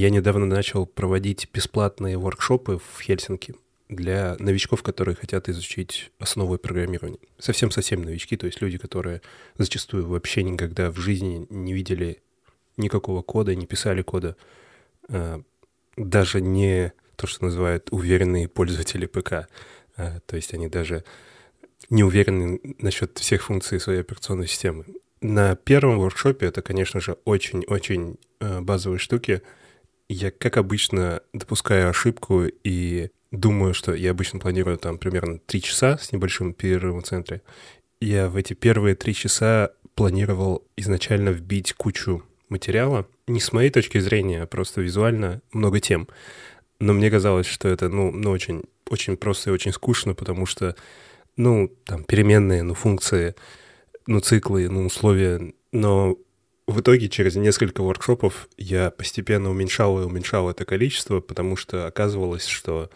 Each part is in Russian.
Я недавно начал проводить бесплатные воркшопы в Хельсинки для новичков, которые хотят изучить основы программирования. Совсем-совсем новички, то есть люди, которые зачастую вообще никогда в жизни не видели никакого кода, не писали кода, а, даже не то, что называют уверенные пользователи ПК. А, то есть они даже не уверены насчет всех функций своей операционной системы. На первом воркшопе это, конечно же, очень-очень а, базовые штуки. Я, как обычно, допускаю ошибку и думаю, что я обычно планирую там примерно 3 часа с небольшим перерывом в центре. Я в эти первые 3 часа планировал изначально вбить кучу материала. Не с моей точки зрения, а просто визуально много тем. Но мне казалось, что это, ну, ну очень, очень просто и очень скучно, потому что, ну, там, переменные, ну, функции, ну, циклы, ну, условия. Но в итоге через несколько воркшопов я постепенно уменьшал и уменьшал это количество, потому что оказывалось, что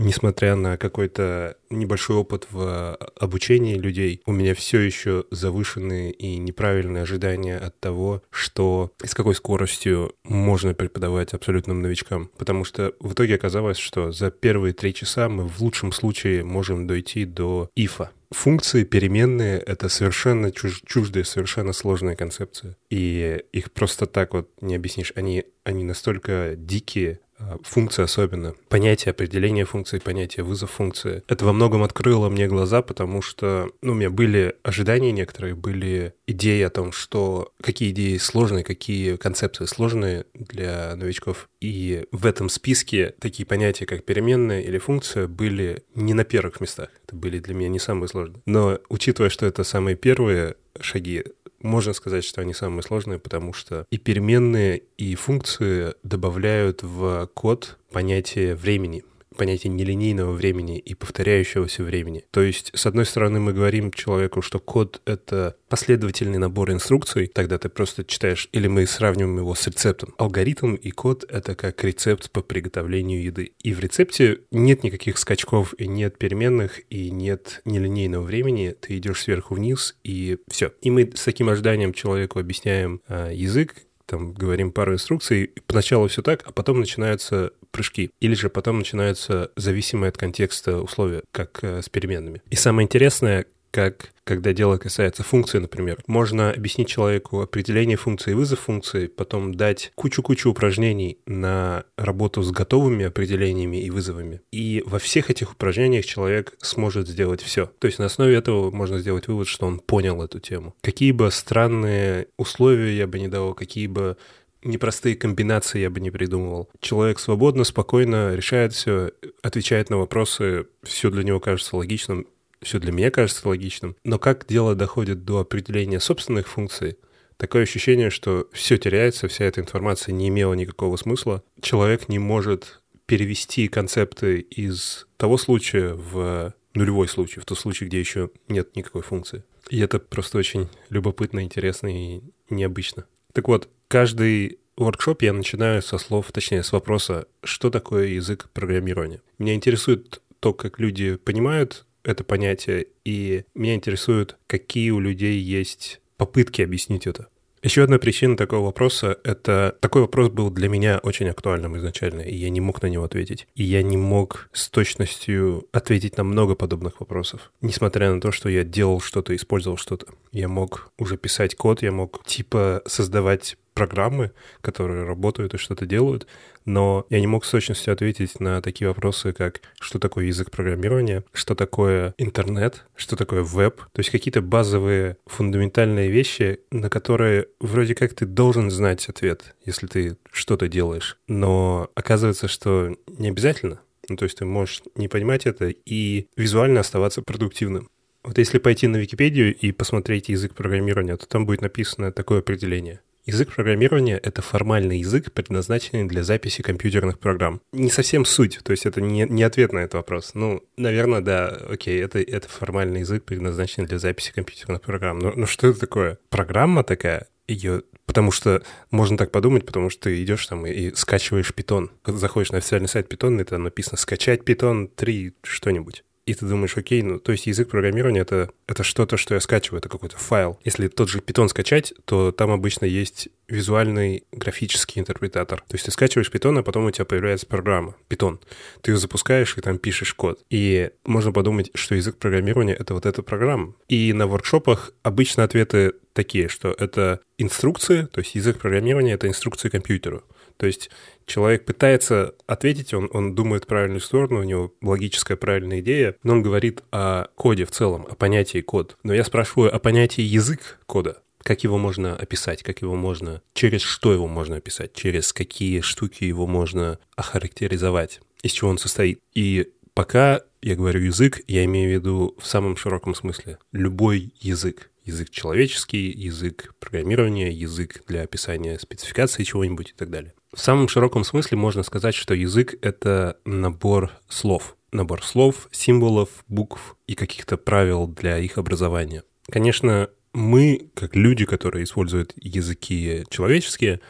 несмотря на какой-то небольшой опыт в обучении людей, у меня все еще завышенные и неправильные ожидания от того, что с какой скоростью можно преподавать абсолютным новичкам. Потому что в итоге оказалось, что за первые три часа мы в лучшем случае можем дойти до ифа. Функции переменные — это совершенно чуж чуждые, совершенно сложные концепции. И их просто так вот не объяснишь. Они, они настолько дикие, функции особенно. Понятие определения функции, понятие вызов функции. Это во многом открыло мне глаза, потому что ну, у меня были ожидания некоторые, были идеи о том, что какие идеи сложные, какие концепции сложные для новичков. И в этом списке такие понятия, как переменная или функция, были не на первых местах. Это были для меня не самые сложные. Но учитывая, что это самые первые шаги, можно сказать, что они самые сложные, потому что и переменные, и функции добавляют в код понятие времени понятие нелинейного времени и повторяющегося времени. То есть, с одной стороны, мы говорим человеку, что код — это последовательный набор инструкций, тогда ты просто читаешь, или мы сравниваем его с рецептом. Алгоритм и код — это как рецепт по приготовлению еды. И в рецепте нет никаких скачков, и нет переменных, и нет нелинейного времени. Ты идешь сверху вниз, и все. И мы с таким ожиданием человеку объясняем э, язык, там говорим пару инструкций, поначалу все так, а потом начинаются прыжки. Или же потом начинаются зависимые от контекста условия, как э, с переменными. И самое интересное, как когда дело касается функции, например. Можно объяснить человеку определение функции и вызов функции, потом дать кучу-кучу упражнений на работу с готовыми определениями и вызовами. И во всех этих упражнениях человек сможет сделать все. То есть на основе этого можно сделать вывод, что он понял эту тему. Какие бы странные условия я бы не дал, какие бы непростые комбинации я бы не придумывал. Человек свободно, спокойно решает все, отвечает на вопросы, все для него кажется логичным, все для меня кажется логичным. Но как дело доходит до определения собственных функций, такое ощущение, что все теряется, вся эта информация не имела никакого смысла. Человек не может перевести концепты из того случая в нулевой случай, в тот случай, где еще нет никакой функции. И это просто очень любопытно, интересно и необычно. Так вот, каждый воркшоп я начинаю со слов, точнее, с вопроса, что такое язык программирования. Меня интересует то, как люди понимают это понятие, и меня интересует, какие у людей есть попытки объяснить это. Еще одна причина такого вопроса — это такой вопрос был для меня очень актуальным изначально, и я не мог на него ответить. И я не мог с точностью ответить на много подобных вопросов. Несмотря на то, что я делал что-то, использовал что-то. Я мог уже писать код, я мог типа создавать программы, которые работают и что-то делают, но я не мог с точностью ответить на такие вопросы, как что такое язык программирования, что такое интернет, что такое веб, то есть какие-то базовые фундаментальные вещи, на которые вроде как ты должен знать ответ, если ты что-то делаешь, но оказывается, что не обязательно. Ну, то есть ты можешь не понимать это и визуально оставаться продуктивным. Вот если пойти на Википедию и посмотреть язык программирования, то там будет написано такое определение. Язык программирования — это формальный язык, предназначенный для записи компьютерных программ. Не совсем суть, то есть это не, не ответ на этот вопрос. Ну, наверное, да, окей, это, это формальный язык, предназначенный для записи компьютерных программ. Но, но что это такое? Программа такая? Ее Потому что можно так подумать, потому что ты идешь там и, и скачиваешь питон. Заходишь на официальный сайт питон, и там написано «скачать питон 3 что-нибудь». И ты думаешь, окей, ну, то есть язык программирования это, — это что-то, что я скачиваю, это какой-то файл. Если тот же Python скачать, то там обычно есть визуальный графический интерпретатор. То есть ты скачиваешь Python, а потом у тебя появляется программа Python. Ты ее запускаешь и там пишешь код. И можно подумать, что язык программирования — это вот эта программа. И на воркшопах обычно ответы такие, что это инструкции, то есть язык программирования — это инструкции компьютеру. То есть человек пытается ответить, он, он думает правильную сторону, у него логическая правильная идея, но он говорит о коде в целом, о понятии код. Но я спрашиваю о понятии язык кода. Как его можно описать, как его можно, через что его можно описать, через какие штуки его можно охарактеризовать, из чего он состоит. И пока я говорю язык, я имею в виду в самом широком смысле любой язык язык человеческий, язык программирования, язык для описания спецификации чего-нибудь и так далее. В самом широком смысле можно сказать, что язык — это набор слов. Набор слов, символов, букв и каких-то правил для их образования. Конечно, мы, как люди, которые используют языки человеческие,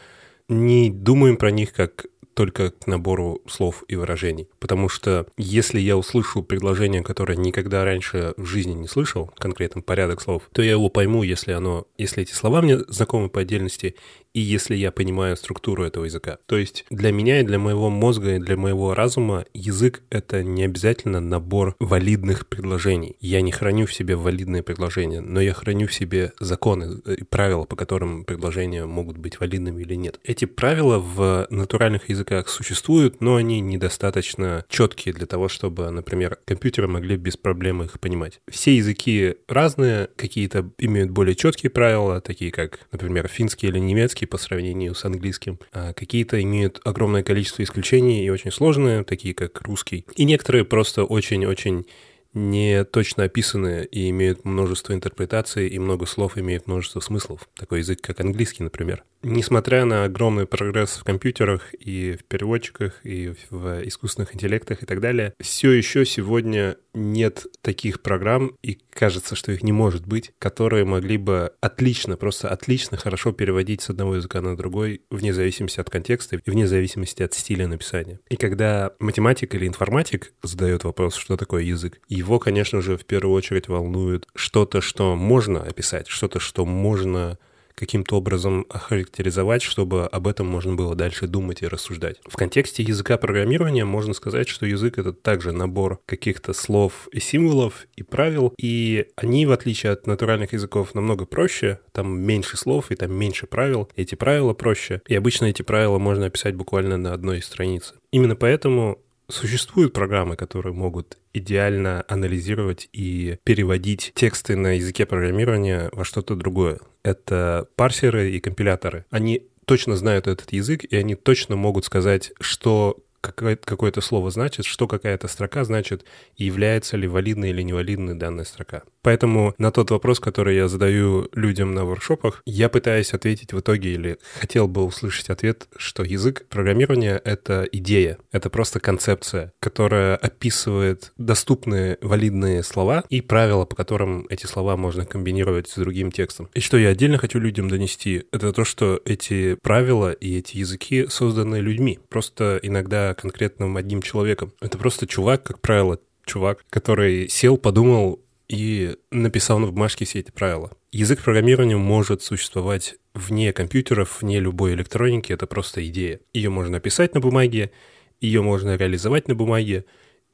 не думаем про них как только к набору слов и выражений. Потому что если я услышу предложение, которое никогда раньше в жизни не слышал, конкретно порядок слов, то я его пойму, если оно, если эти слова мне знакомы по отдельности, и если я понимаю структуру этого языка. То есть для меня и для моего мозга и для моего разума язык — это не обязательно набор валидных предложений. Я не храню в себе валидные предложения, но я храню в себе законы и правила, по которым предложения могут быть валидными или нет. Эти правила в натуральных языках существуют, но они недостаточно четкие для того, чтобы, например, компьютеры могли без проблем их понимать. Все языки разные, какие-то имеют более четкие правила, такие как, например, финский или немецкий, по сравнению с английским. А какие-то имеют огромное количество исключений и очень сложные, такие как русский. И некоторые просто очень-очень не точно описаны и имеют множество интерпретаций, и много слов имеют множество смыслов. Такой язык, как английский, например. Несмотря на огромный прогресс в компьютерах и в переводчиках, и в искусственных интеллектах и так далее, все еще сегодня нет таких программ, и кажется, что их не может быть, которые могли бы отлично, просто отлично хорошо переводить с одного языка на другой, вне зависимости от контекста и вне зависимости от стиля написания. И когда математик или информатик задает вопрос, что такое язык, его, конечно же, в первую очередь волнует что-то, что можно описать, что-то, что можно каким-то образом охарактеризовать, чтобы об этом можно было дальше думать и рассуждать. В контексте языка программирования можно сказать, что язык — это также набор каких-то слов и символов и правил, и они, в отличие от натуральных языков, намного проще, там меньше слов и там меньше правил, эти правила проще, и обычно эти правила можно описать буквально на одной странице. Именно поэтому Существуют программы, которые могут идеально анализировать и переводить тексты на языке программирования во что-то другое. Это парсеры и компиляторы. Они точно знают этот язык, и они точно могут сказать, что какое-то слово значит, что какая-то строка значит, и является ли валидной или невалидной данная строка. Поэтому на тот вопрос, который я задаю людям на воркшопах, я пытаюсь ответить в итоге или хотел бы услышать ответ, что язык программирования — это идея, это просто концепция, которая описывает доступные валидные слова и правила, по которым эти слова можно комбинировать с другим текстом. И что я отдельно хочу людям донести, это то, что эти правила и эти языки созданы людьми, просто иногда конкретным одним человеком. Это просто чувак, как правило, чувак, который сел, подумал, и написал на бумажке все эти правила. Язык программирования может существовать вне компьютеров, вне любой электроники, это просто идея. Ее можно написать на бумаге, ее можно реализовать на бумаге,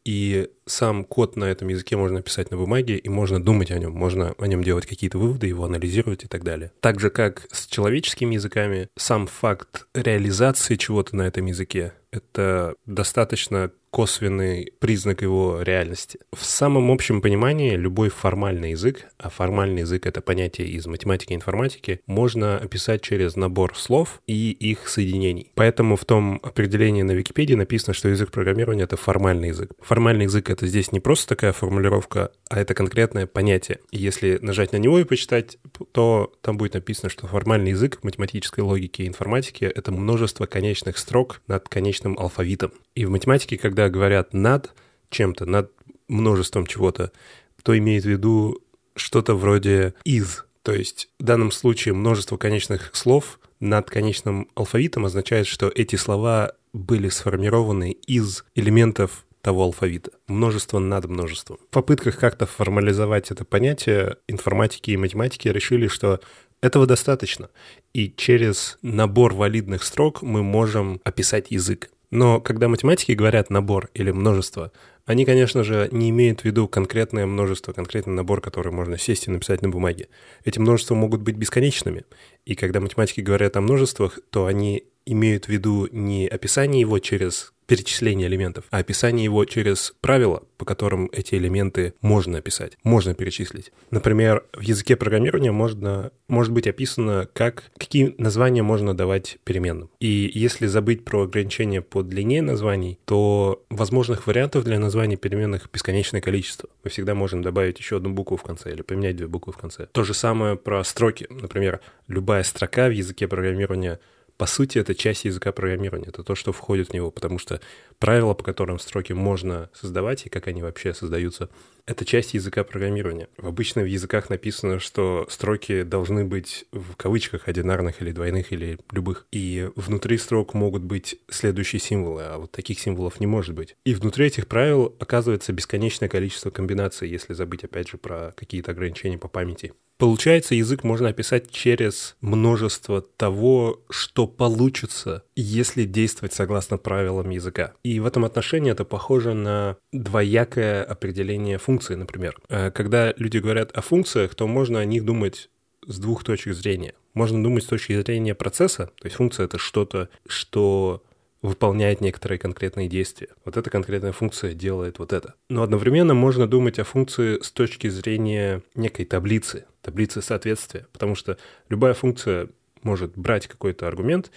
и сам код на этом языке можно писать на бумаге, и можно думать о нем, можно о нем делать какие-то выводы, его анализировать и так далее. Так же, как с человеческими языками, сам факт реализации чего-то на этом языке — это достаточно косвенный признак его реальности. В самом общем понимании любой формальный язык, а формальный язык — это понятие из математики и информатики, можно описать через набор слов и их соединений. Поэтому в том определении на Википедии написано, что язык программирования — это формальный язык. Формальный язык — это здесь не просто такая формулировка, а это конкретное понятие. Если нажать на него и почитать, то там будет написано, что формальный язык в математической логике и информатике — это множество конечных строк над конечным алфавитом. И в математике, когда говорят над чем-то, над множеством чего-то, то имеет в виду что-то вроде из. То есть в данном случае множество конечных слов над конечным алфавитом означает, что эти слова были сформированы из элементов того алфавита. Множество над множеством. В попытках как-то формализовать это понятие, информатики и математики решили, что этого достаточно. И через набор валидных строк мы можем описать язык. Но когда математики говорят набор или множество, они, конечно же, не имеют в виду конкретное множество, конкретный набор, который можно сесть и написать на бумаге. Эти множества могут быть бесконечными. И когда математики говорят о множествах, то они имеют в виду не описание его через перечисление элементов, а описание его через правила, по которым эти элементы можно описать, можно перечислить. Например, в языке программирования можно, может быть описано, как, какие названия можно давать переменным. И если забыть про ограничения по длине названий, то возможных вариантов для названий переменных бесконечное количество. Мы всегда можем добавить еще одну букву в конце или поменять две буквы в конце. То же самое про строки. Например, любая строка в языке программирования — по сути, это часть языка программирования, это то, что входит в него, потому что правила, по которым строки можно создавать и как они вообще создаются, это часть языка программирования. Обычно в языках написано, что строки должны быть в кавычках одинарных или двойных или любых. И внутри строк могут быть следующие символы, а вот таких символов не может быть. И внутри этих правил оказывается бесконечное количество комбинаций, если забыть опять же про какие-то ограничения по памяти. Получается, язык можно описать через множество того, что получится, если действовать согласно правилам языка. И в этом отношении это похоже на двоякое определение функции, например. Э, когда люди говорят о функциях, то можно о них думать с двух точек зрения. Можно думать с точки зрения процесса, то есть функция — это что-то, что выполняет некоторые конкретные действия. Вот эта конкретная функция делает вот это. Но одновременно можно думать о функции с точки зрения некой таблицы, таблицы соответствия, потому что любая функция может брать какой-то аргумент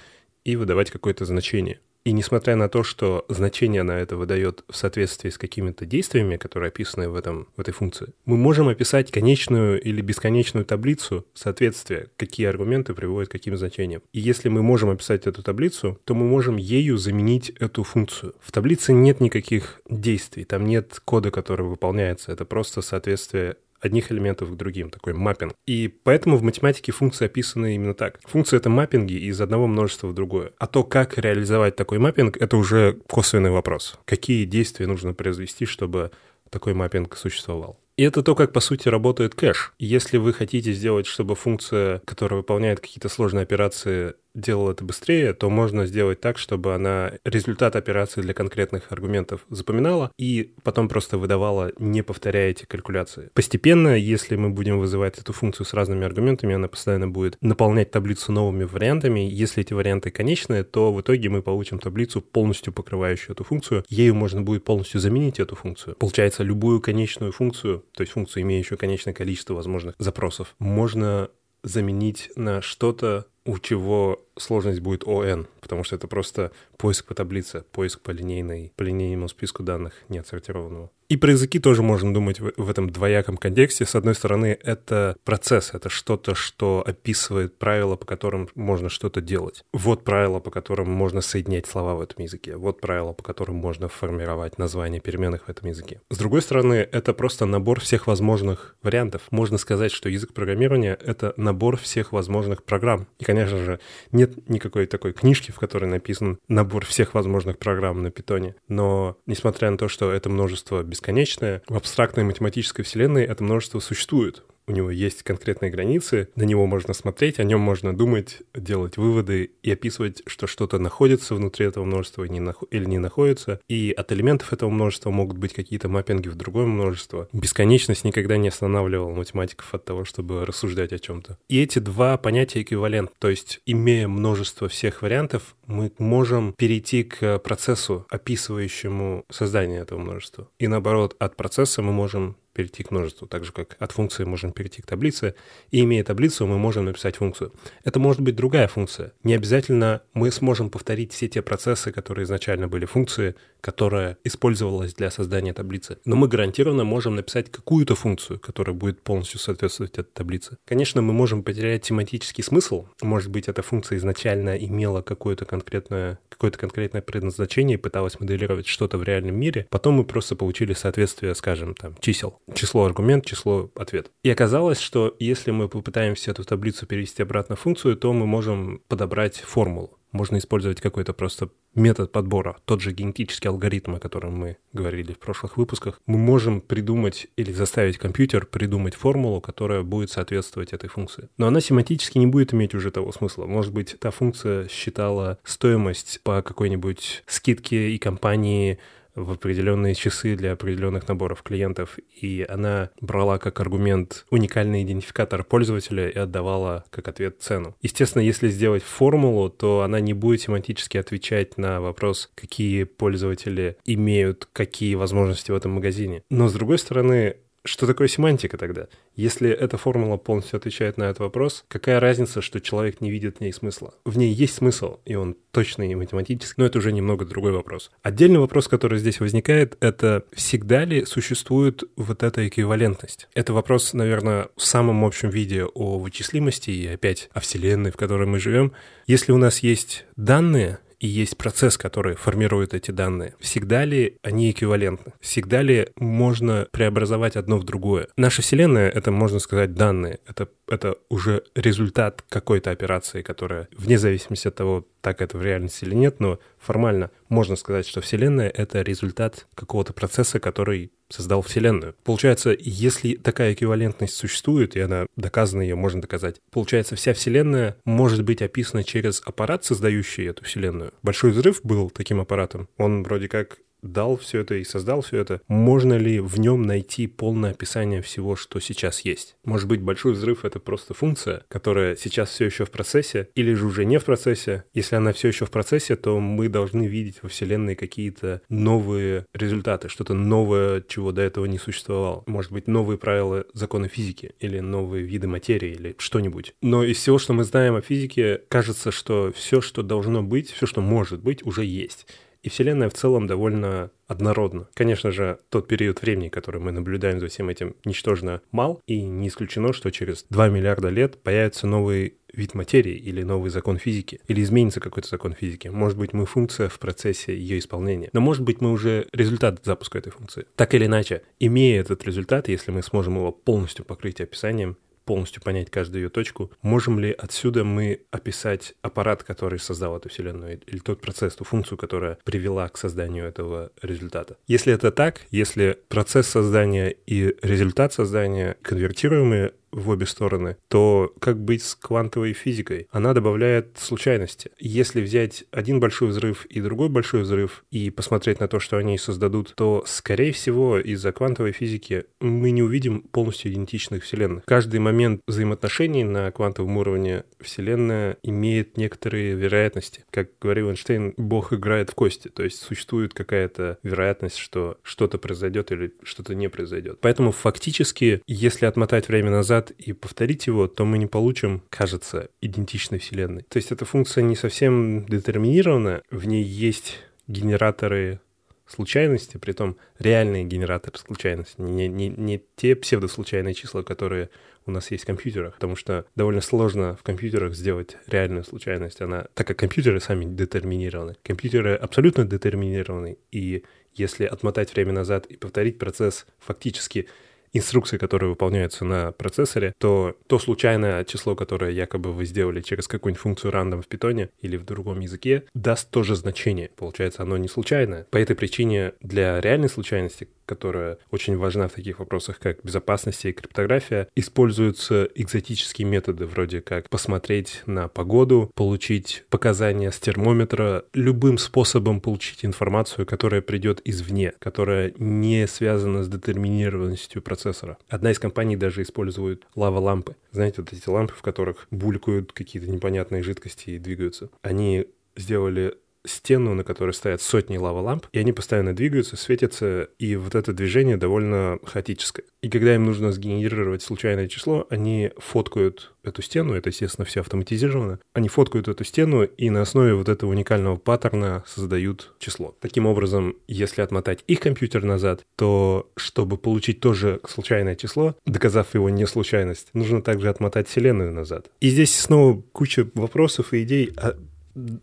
и выдавать какое-то значение. И несмотря на то, что значение на это выдает в соответствии с какими-то действиями, которые описаны в, этом, в этой функции, мы можем описать конечную или бесконечную таблицу соответствия, какие аргументы приводят к каким значениям. И если мы можем описать эту таблицу, то мы можем ею заменить эту функцию. В таблице нет никаких действий, там нет кода, который выполняется, это просто соответствие одних элементов к другим, такой mapping. И поэтому в математике функции описаны именно так. Функции — это mapping и из одного множества в другое. А то, как реализовать такой mapping, это уже косвенный вопрос. Какие действия нужно произвести, чтобы такой mapping существовал. И это то, как, по сути, работает кэш. Если вы хотите сделать, чтобы функция, которая выполняет какие-то сложные операции, делал это быстрее, то можно сделать так, чтобы она результат операции для конкретных аргументов запоминала и потом просто выдавала, не повторяя эти калькуляции. Постепенно, если мы будем вызывать эту функцию с разными аргументами, она постоянно будет наполнять таблицу новыми вариантами. Если эти варианты конечные, то в итоге мы получим таблицу, полностью покрывающую эту функцию. Ею можно будет полностью заменить эту функцию. Получается, любую конечную функцию, то есть функцию, имеющую конечное количество возможных запросов, можно заменить на что-то, у чего сложность будет ОН, потому что это просто поиск по таблице, поиск по линейной, по линейному списку данных неотсортированного. И про языки тоже можно думать в, в этом двояком контексте. С одной стороны, это процесс, это что-то, что описывает правила, по которым можно что-то делать. Вот правила, по которым можно соединять слова в этом языке. Вот правила, по которым можно формировать названия переменных в этом языке. С другой стороны, это просто набор всех возможных вариантов. Можно сказать, что язык программирования — это набор всех возможных программ. И, конечно же, нет никакой такой книжки, в которой написан набор всех возможных программ на питоне. Но, несмотря на то, что это множество бесконечное. В абстрактной математической вселенной это множество существует у него есть конкретные границы, на него можно смотреть, о нем можно думать, делать выводы и описывать, что что-то находится внутри этого множества или не находится. И от элементов этого множества могут быть какие-то маппинги в другое множество. Бесконечность никогда не останавливала математиков от того, чтобы рассуждать о чем-то. И эти два понятия эквивалент. То есть, имея множество всех вариантов, мы можем перейти к процессу, описывающему создание этого множества. И наоборот, от процесса мы можем перейти к множеству, так же как от функции можем перейти к таблице, и имея таблицу, мы можем написать функцию. Это может быть другая функция. Не обязательно мы сможем повторить все те процессы, которые изначально были функции, которая использовалась для создания таблицы. Но мы гарантированно можем написать какую-то функцию, которая будет полностью соответствовать этой таблице. Конечно, мы можем потерять тематический смысл. Может быть, эта функция изначально имела какое-то конкретное, какое-то конкретное предназначение и пыталась моделировать что-то в реальном мире. Потом мы просто получили соответствие, скажем, там, чисел. Число аргумент, число ответ. И оказалось, что если мы попытаемся эту таблицу перевести обратно в функцию, то мы можем подобрать формулу можно использовать какой-то просто метод подбора, тот же генетический алгоритм, о котором мы говорили в прошлых выпусках. Мы можем придумать или заставить компьютер придумать формулу, которая будет соответствовать этой функции. Но она семантически не будет иметь уже того смысла. Может быть, та функция считала стоимость по какой-нибудь скидке и компании в определенные часы для определенных наборов клиентов, и она брала как аргумент уникальный идентификатор пользователя и отдавала как ответ цену. Естественно, если сделать формулу, то она не будет семантически отвечать на вопрос, какие пользователи имеют какие возможности в этом магазине. Но, с другой стороны, что такое семантика тогда? Если эта формула полностью отвечает на этот вопрос, какая разница, что человек не видит в ней смысла? В ней есть смысл, и он точный и математический, но это уже немного другой вопрос. Отдельный вопрос, который здесь возникает, это всегда ли существует вот эта эквивалентность? Это вопрос, наверное, в самом общем виде о вычислимости и опять о Вселенной, в которой мы живем. Если у нас есть данные, и есть процесс, который формирует эти данные. Всегда ли они эквивалентны? Всегда ли можно преобразовать одно в другое? Наша Вселенная — это, можно сказать, данные. Это, это уже результат какой-то операции, которая, вне зависимости от того, так это в реальности или нет, но формально можно сказать, что Вселенная — это результат какого-то процесса, который создал Вселенную. Получается, если такая эквивалентность существует, и она доказана, ее можно доказать, получается, вся Вселенная может быть описана через аппарат, создающий эту Вселенную. Большой взрыв был таким аппаратом. Он вроде как дал все это и создал все это, можно ли в нем найти полное описание всего, что сейчас есть? Может быть, большой взрыв — это просто функция, которая сейчас все еще в процессе, или же уже не в процессе? Если она все еще в процессе, то мы должны видеть во Вселенной какие-то новые результаты, что-то новое, чего до этого не существовало. Может быть, новые правила закона физики, или новые виды материи, или что-нибудь. Но из всего, что мы знаем о физике, кажется, что все, что должно быть, все, что может быть, уже есть. И Вселенная в целом довольно однородна. Конечно же, тот период времени, который мы наблюдаем за всем этим, ничтожно мал, и не исключено, что через 2 миллиарда лет появится новый вид материи или новый закон физики, или изменится какой-то закон физики. Может быть, мы функция в процессе ее исполнения, но может быть, мы уже результат запуска этой функции. Так или иначе, имея этот результат, если мы сможем его полностью покрыть описанием, полностью понять каждую ее точку, можем ли отсюда мы описать аппарат, который создал эту Вселенную, или тот процесс, ту функцию, которая привела к созданию этого результата. Если это так, если процесс создания и результат создания конвертируемые в обе стороны, то как быть с квантовой физикой? Она добавляет случайности. Если взять один большой взрыв и другой большой взрыв и посмотреть на то, что они создадут, то, скорее всего, из-за квантовой физики мы не увидим полностью идентичных вселенных. Каждый момент взаимоотношений на квантовом уровне Вселенная имеет некоторые вероятности. Как говорил Эйнштейн, Бог играет в кости, то есть существует какая-то вероятность, что что-то произойдет или что-то не произойдет. Поэтому фактически, если отмотать время назад, назад и повторить его, то мы не получим, кажется, идентичной вселенной. То есть эта функция не совсем детерминирована, в ней есть генераторы случайности, при том реальные генераторы случайности, не, не, не те псевдослучайные числа, которые у нас есть в компьютерах, потому что довольно сложно в компьютерах сделать реальную случайность. Она, так как компьютеры сами детерминированы. Компьютеры абсолютно детерминированы, и если отмотать время назад и повторить процесс фактически инструкции, которые выполняются на процессоре, то то случайное число, которое якобы вы сделали через какую-нибудь функцию random в питоне или в другом языке, даст тоже значение. Получается, оно не случайное. По этой причине для реальной случайности которая очень важна в таких вопросах, как безопасность и криптография, используются экзотические методы, вроде как посмотреть на погоду, получить показания с термометра, любым способом получить информацию, которая придет извне, которая не связана с детерминированностью процессора. Одна из компаний даже использует лава-лампы. Знаете, вот эти лампы, в которых булькают какие-то непонятные жидкости и двигаются. Они сделали стену, на которой стоят сотни лава-ламп, и они постоянно двигаются, светятся, и вот это движение довольно хаотическое. И когда им нужно сгенерировать случайное число, они фоткают эту стену, это, естественно, все автоматизировано, они фоткают эту стену и на основе вот этого уникального паттерна создают число. Таким образом, если отмотать их компьютер назад, то чтобы получить тоже случайное число, доказав его не случайность, нужно также отмотать Вселенную назад. И здесь снова куча вопросов и идей, а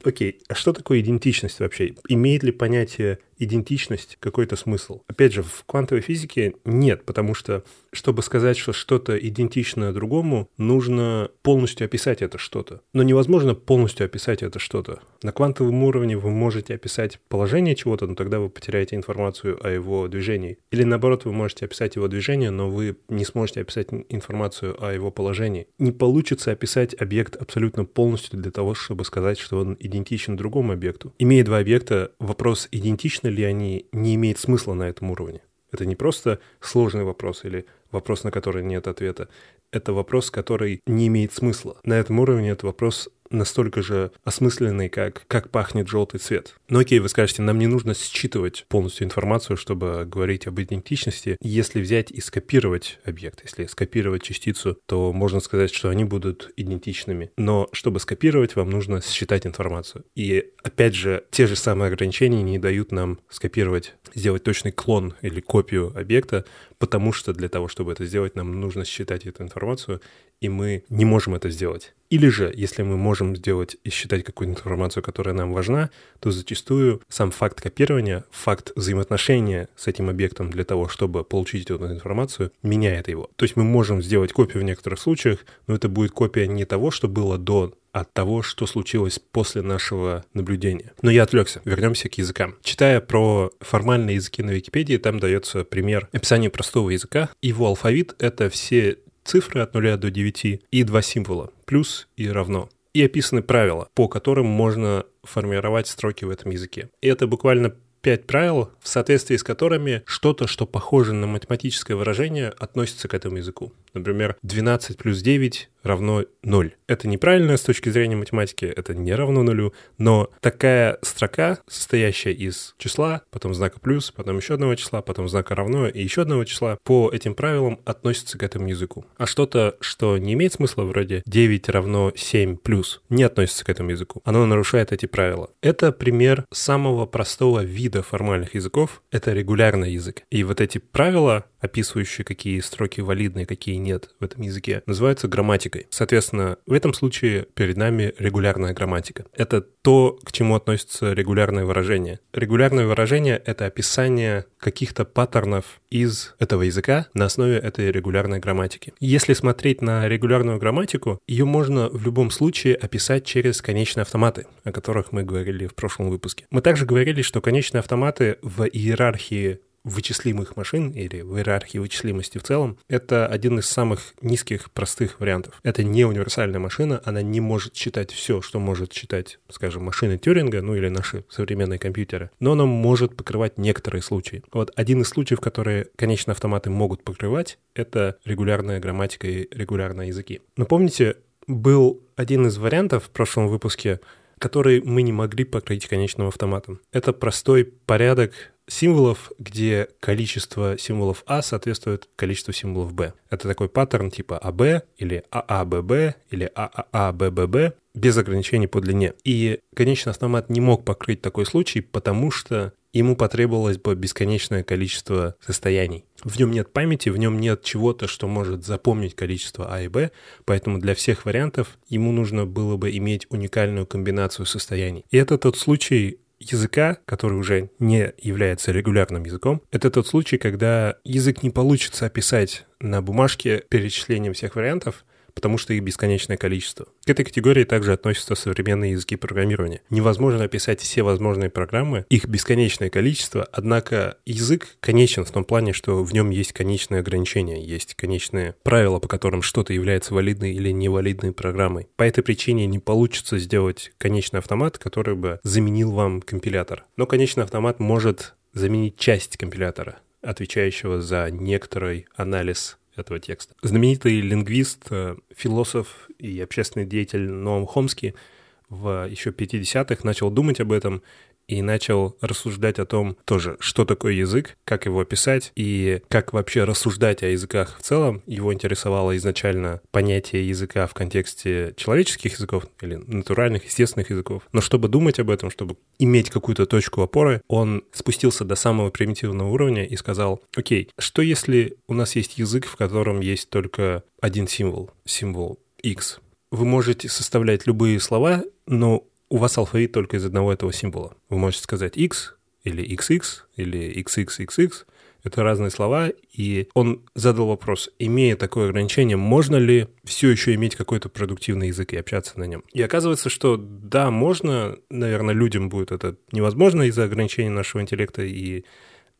Окей, а что такое идентичность вообще? Имеет ли понятие идентичность какой-то смысл. Опять же, в квантовой физике нет, потому что, чтобы сказать, что что-то идентично другому, нужно полностью описать это что-то. Но невозможно полностью описать это что-то. На квантовом уровне вы можете описать положение чего-то, но тогда вы потеряете информацию о его движении. Или наоборот, вы можете описать его движение, но вы не сможете описать информацию о его положении. Не получится описать объект абсолютно полностью для того, чтобы сказать, что он идентичен другому объекту. Имея два объекта, вопрос, идентичны ли они, не имеет смысла на этом уровне. Это не просто сложный вопрос или вопрос, на который нет ответа. Это вопрос, который не имеет смысла. На этом уровне это вопрос настолько же осмысленный, как «как пахнет желтый цвет». Но окей, вы скажете, нам не нужно считывать полностью информацию, чтобы говорить об идентичности. Если взять и скопировать объект, если скопировать частицу, то можно сказать, что они будут идентичными. Но чтобы скопировать, вам нужно считать информацию. И опять же, те же самые ограничения не дают нам скопировать, сделать точный клон или копию объекта, потому что для того, чтобы это сделать, нам нужно считать эту информацию, и мы не можем это сделать. Или же, если мы можем сделать и считать какую-то информацию, которая нам важна, то зачастую сам факт копирования, факт взаимоотношения с этим объектом для того, чтобы получить эту информацию, меняет его. То есть мы можем сделать копию в некоторых случаях, но это будет копия не того, что было до от того, что случилось после нашего наблюдения. Но я отвлекся. Вернемся к языкам. Читая про формальные языки на Википедии, там дается пример описания простого языка. Его алфавит — это все цифры от 0 до 9 и два символа — плюс и равно. И описаны правила, по которым можно формировать строки в этом языке. И это буквально пять правил, в соответствии с которыми что-то, что похоже на математическое выражение, относится к этому языку. Например, 12 плюс 9 равно 0. Это неправильно с точки зрения математики, это не равно нулю, но такая строка, состоящая из числа, потом знака плюс, потом еще одного числа, потом знака равно и еще одного числа, по этим правилам относится к этому языку. А что-то, что не имеет смысла, вроде 9 равно 7 плюс, не относится к этому языку. Оно нарушает эти правила. Это пример самого простого вида формальных языков, это регулярный язык. И вот эти правила, описывающие, какие строки валидны, какие нет в этом языке, называются грамматикой. Соответственно, в этом случае перед нами регулярная грамматика. Это то, к чему относится регулярное выражение. Регулярное выражение — это описание каких-то паттернов из этого языка на основе этой регулярной грамматики. Если смотреть на регулярную грамматику, ее можно в любом случае описать через конечные автоматы, о которых мы говорили в прошлом выпуске. Мы также говорили, что конечные автоматы в иерархии вычислимых машин или в иерархии вычислимости в целом, это один из самых низких простых вариантов. Это не универсальная машина, она не может считать все, что может считать, скажем, машины Тюринга, ну или наши современные компьютеры, но она может покрывать некоторые случаи. Вот один из случаев, которые, конечно, автоматы могут покрывать, это регулярная грамматика и регулярные языки. Но помните, был один из вариантов в прошлом выпуске, который мы не могли покрыть конечным автоматом. Это простой порядок символов, где количество символов А соответствует количеству символов Б. Это такой паттерн типа АБ или ААББ или АААБББ без ограничений по длине. И конечный автомат не мог покрыть такой случай, потому что ему потребовалось бы бесконечное количество состояний. В нем нет памяти, в нем нет чего-то, что может запомнить количество А и Б, поэтому для всех вариантов ему нужно было бы иметь уникальную комбинацию состояний. И это тот случай, языка, который уже не является регулярным языком, это тот случай, когда язык не получится описать на бумажке перечислением всех вариантов, потому что их бесконечное количество. К этой категории также относятся современные языки программирования. Невозможно описать все возможные программы, их бесконечное количество, однако язык конечен в том плане, что в нем есть конечные ограничения, есть конечные правила, по которым что-то является валидной или невалидной программой. По этой причине не получится сделать конечный автомат, который бы заменил вам компилятор. Но конечный автомат может заменить часть компилятора, отвечающего за некоторый анализ этого текста. Знаменитый лингвист, э, философ и общественный деятель Ноам Хомский в еще 50-х начал думать об этом и начал рассуждать о том тоже, что такое язык, как его описать и как вообще рассуждать о языках в целом. Его интересовало изначально понятие языка в контексте человеческих языков или натуральных, естественных языков. Но чтобы думать об этом, чтобы иметь какую-то точку опоры, он спустился до самого примитивного уровня и сказал, окей, что если у нас есть язык, в котором есть только один символ, символ X? Вы можете составлять любые слова, но у вас алфавит только из одного этого символа. Вы можете сказать x, или XX, или XXXX — это разные слова, и он задал вопрос, имея такое ограничение, можно ли все еще иметь какой-то продуктивный язык и общаться на нем? И оказывается, что да, можно, наверное, людям будет это невозможно из-за ограничения нашего интеллекта и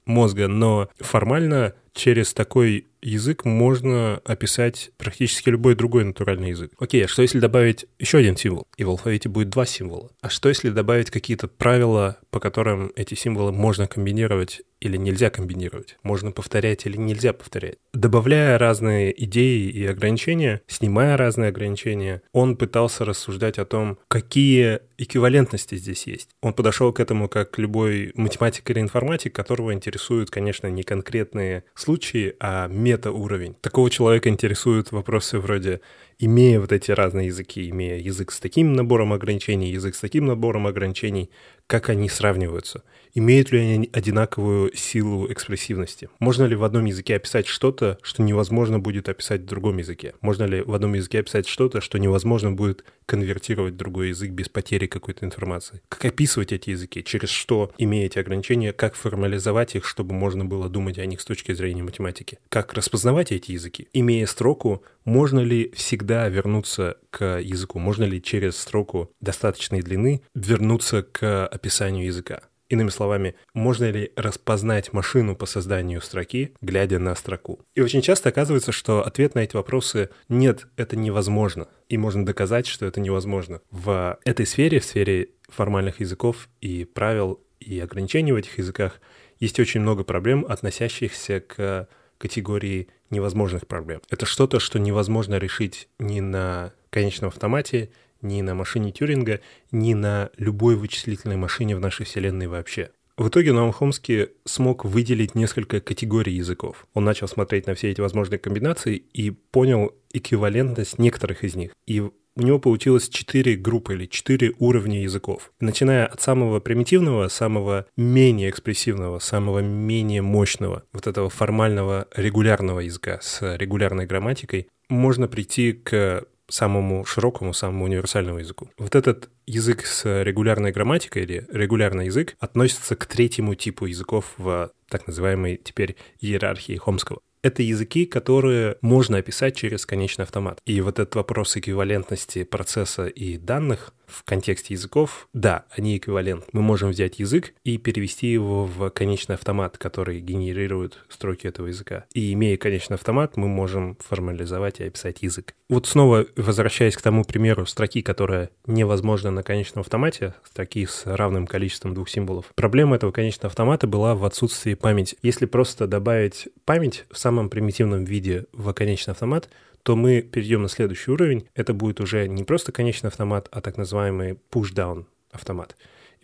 мозга, но формально через такой язык можно описать практически любой другой натуральный язык. Окей, а что если добавить еще один символ? И в алфавите будет два символа. А что если добавить какие-то правила, по которым эти символы можно комбинировать или нельзя комбинировать? Можно повторять или нельзя повторять? Добавляя разные идеи и ограничения, снимая разные ограничения, он пытался рассуждать о том, какие эквивалентности здесь есть. Он подошел к этому как любой математик или информатик, которого интересуют, конечно, не конкретные случаи, а метауровень. Такого человека интересуют вопросы вроде имея вот эти разные языки, имея язык с таким набором ограничений, язык с таким набором ограничений, как они сравниваются? Имеют ли они одинаковую силу экспрессивности? Можно ли в одном языке описать что-то, что невозможно будет описать в другом языке? Можно ли в одном языке описать что-то, что невозможно будет конвертировать в другой язык без потери какой-то информации? Как описывать эти языки? Через что, имея эти ограничения, как формализовать их, чтобы можно было думать о них с точки зрения математики? Как распознавать эти языки? Имея строку, можно ли всегда вернуться к языку? Можно ли через строку достаточной длины вернуться к описанию языка? Иными словами, можно ли распознать машину по созданию строки, глядя на строку? И очень часто оказывается, что ответ на эти вопросы «нет, это невозможно», и можно доказать, что это невозможно. В этой сфере, в сфере формальных языков и правил и ограничений в этих языках, есть очень много проблем, относящихся к категории невозможных проблем. Это что-то, что невозможно решить ни на конечном автомате, ни на машине Тюринга, ни на любой вычислительной машине в нашей Вселенной вообще. В итоге Ноам Хомский смог выделить несколько категорий языков. Он начал смотреть на все эти возможные комбинации и понял эквивалентность некоторых из них. И у него получилось четыре группы или четыре уровня языков. Начиная от самого примитивного, самого менее экспрессивного, самого менее мощного, вот этого формального регулярного языка с регулярной грамматикой, можно прийти к самому широкому, самому универсальному языку. Вот этот язык с регулярной грамматикой или регулярный язык относится к третьему типу языков в так называемой теперь иерархии Хомского это языки, которые можно описать через конечный автомат. И вот этот вопрос эквивалентности процесса и данных в контексте языков, да, они эквивалент. Мы можем взять язык и перевести его в конечный автомат, который генерирует строки этого языка. И имея конечный автомат, мы можем формализовать и описать язык. Вот снова возвращаясь к тому примеру строки, которая невозможна на конечном автомате, строки с равным количеством двух символов. Проблема этого конечного автомата была в отсутствии памяти. Если просто добавить память в самом примитивном виде в конечный автомат, то мы перейдем на следующий уровень. Это будет уже не просто конечный автомат, а так называемый push-down автомат.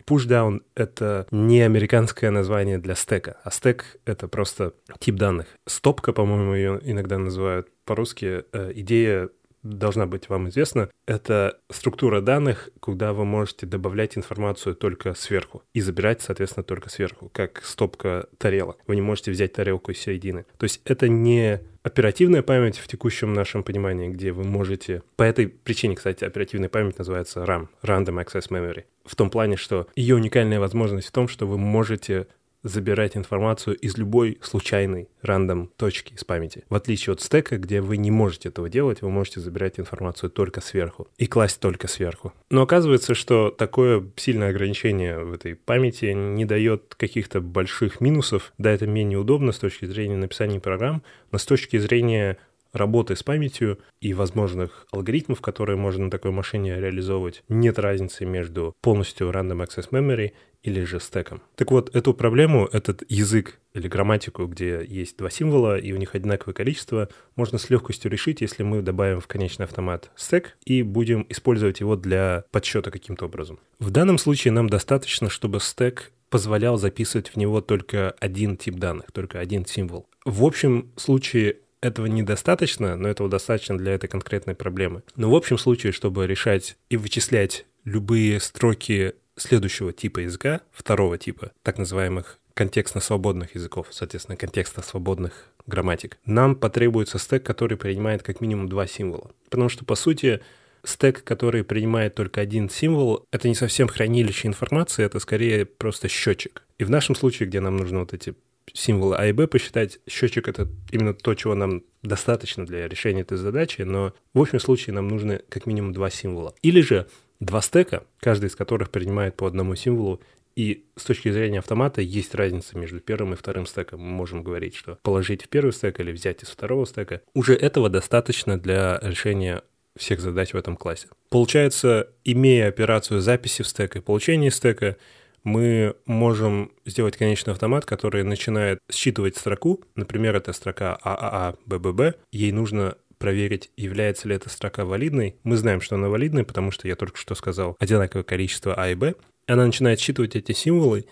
Pushdown — это не американское название для стека, а стек — это просто тип данных. Стопка, по-моему, ее иногда называют по-русски. Э, идея должна быть вам известна. Это структура данных, куда вы можете добавлять информацию только сверху и забирать, соответственно, только сверху, как стопка тарелок. Вы не можете взять тарелку из середины. То есть это не оперативная память в текущем нашем понимании, где вы можете... По этой причине, кстати, оперативная память называется RAM, Random Access Memory. В том плане, что ее уникальная возможность в том, что вы можете забирать информацию из любой случайной рандом точки из памяти. В отличие от стека, где вы не можете этого делать, вы можете забирать информацию только сверху и класть только сверху. Но оказывается, что такое сильное ограничение в этой памяти не дает каких-то больших минусов. Да, это менее удобно с точки зрения написания программ, но с точки зрения работы с памятью и возможных алгоритмов, которые можно на такой машине реализовывать, нет разницы между полностью Random Access Memory или же стеком. Так вот, эту проблему, этот язык или грамматику, где есть два символа и у них одинаковое количество, можно с легкостью решить, если мы добавим в конечный автомат стек и будем использовать его для подсчета каким-то образом. В данном случае нам достаточно, чтобы стек позволял записывать в него только один тип данных, только один символ. В общем случае этого недостаточно, но этого достаточно для этой конкретной проблемы. Но в общем случае, чтобы решать и вычислять любые строки следующего типа языка, второго типа, так называемых контекстно-свободных языков, соответственно, контекстно-свободных грамматик, нам потребуется стек, который принимает как минимум два символа. Потому что, по сути, стек, который принимает только один символ, это не совсем хранилище информации, это скорее просто счетчик. И в нашем случае, где нам нужно вот эти символы А и Б посчитать, счетчик — это именно то, чего нам достаточно для решения этой задачи, но в общем случае нам нужны как минимум два символа. Или же два стека, каждый из которых принимает по одному символу, и с точки зрения автомата есть разница между первым и вторым стеком. Мы можем говорить, что положить в первый стек или взять из второго стека. Уже этого достаточно для решения всех задач в этом классе. Получается, имея операцию записи в стек и получения стека, мы можем сделать конечный автомат, который начинает считывать строку. Например, это строка ААА, БББ. Ей нужно проверить, является ли эта строка валидной. Мы знаем, что она валидная, потому что я только что сказал одинаковое количество А и Б. Она начинает считывать эти символы,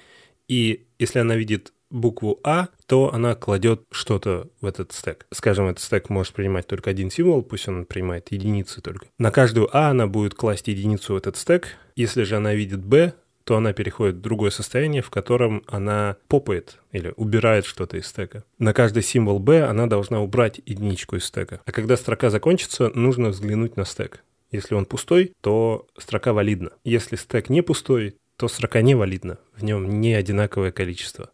и если она видит букву А, то она кладет что-то в этот стек. Скажем, этот стек может принимать только один символ, пусть он принимает единицы только. На каждую А она будет класть единицу в этот стек. Если же она видит Б, то она переходит в другое состояние, в котором она попает или убирает что-то из стека. На каждый символ B она должна убрать единичку из стека. А когда строка закончится, нужно взглянуть на стек. Если он пустой, то строка валидна. Если стек не пустой, то строка не валидна. В нем не одинаковое количество.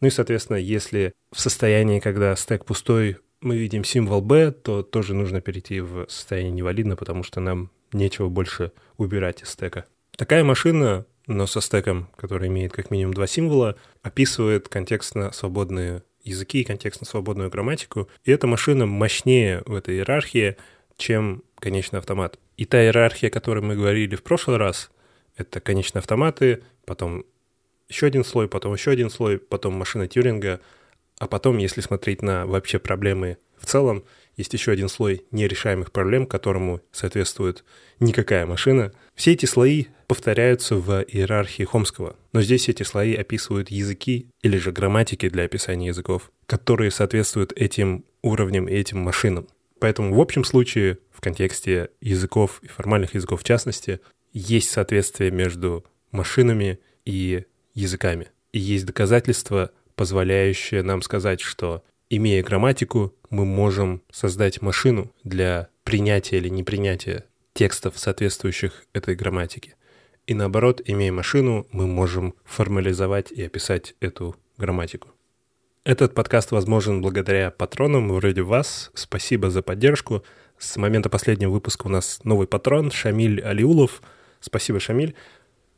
Ну и, соответственно, если в состоянии, когда стек пустой, мы видим символ B, то тоже нужно перейти в состояние невалидно, потому что нам нечего больше убирать из стека. Такая машина но со стеком, который имеет как минимум два символа, описывает контекстно свободные языки и контекстно свободную грамматику. И эта машина мощнее в этой иерархии, чем конечный автомат. И та иерархия, о которой мы говорили в прошлый раз, это конечные автоматы, потом еще один слой, потом еще один слой, потом машина Тьюринга, а потом, если смотреть на вообще проблемы в целом, есть еще один слой нерешаемых проблем, которому соответствует никакая машина. Все эти слои повторяются в иерархии Хомского, но здесь эти слои описывают языки или же грамматики для описания языков, которые соответствуют этим уровням и этим машинам. Поэтому в общем случае, в контексте языков и формальных языков в частности, есть соответствие между машинами и языками. И есть доказательства, позволяющие нам сказать, что имея грамматику, мы можем создать машину для принятия или непринятия текстов, соответствующих этой грамматике. И наоборот, имея машину, мы можем формализовать и описать эту грамматику. Этот подкаст возможен благодаря патронам вроде вас. Спасибо за поддержку. С момента последнего выпуска у нас новый патрон Шамиль Алиулов. Спасибо, Шамиль.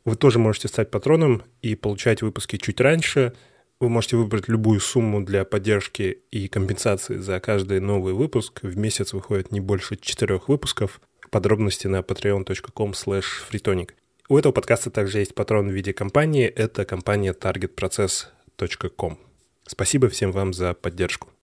Вы тоже можете стать патроном и получать выпуски чуть раньше – вы можете выбрать любую сумму для поддержки и компенсации за каждый новый выпуск. В месяц выходит не больше четырех выпусков. Подробности на patreon.com slash freetonic. У этого подкаста также есть патрон в виде компании. Это компания targetprocess.com. Спасибо всем вам за поддержку.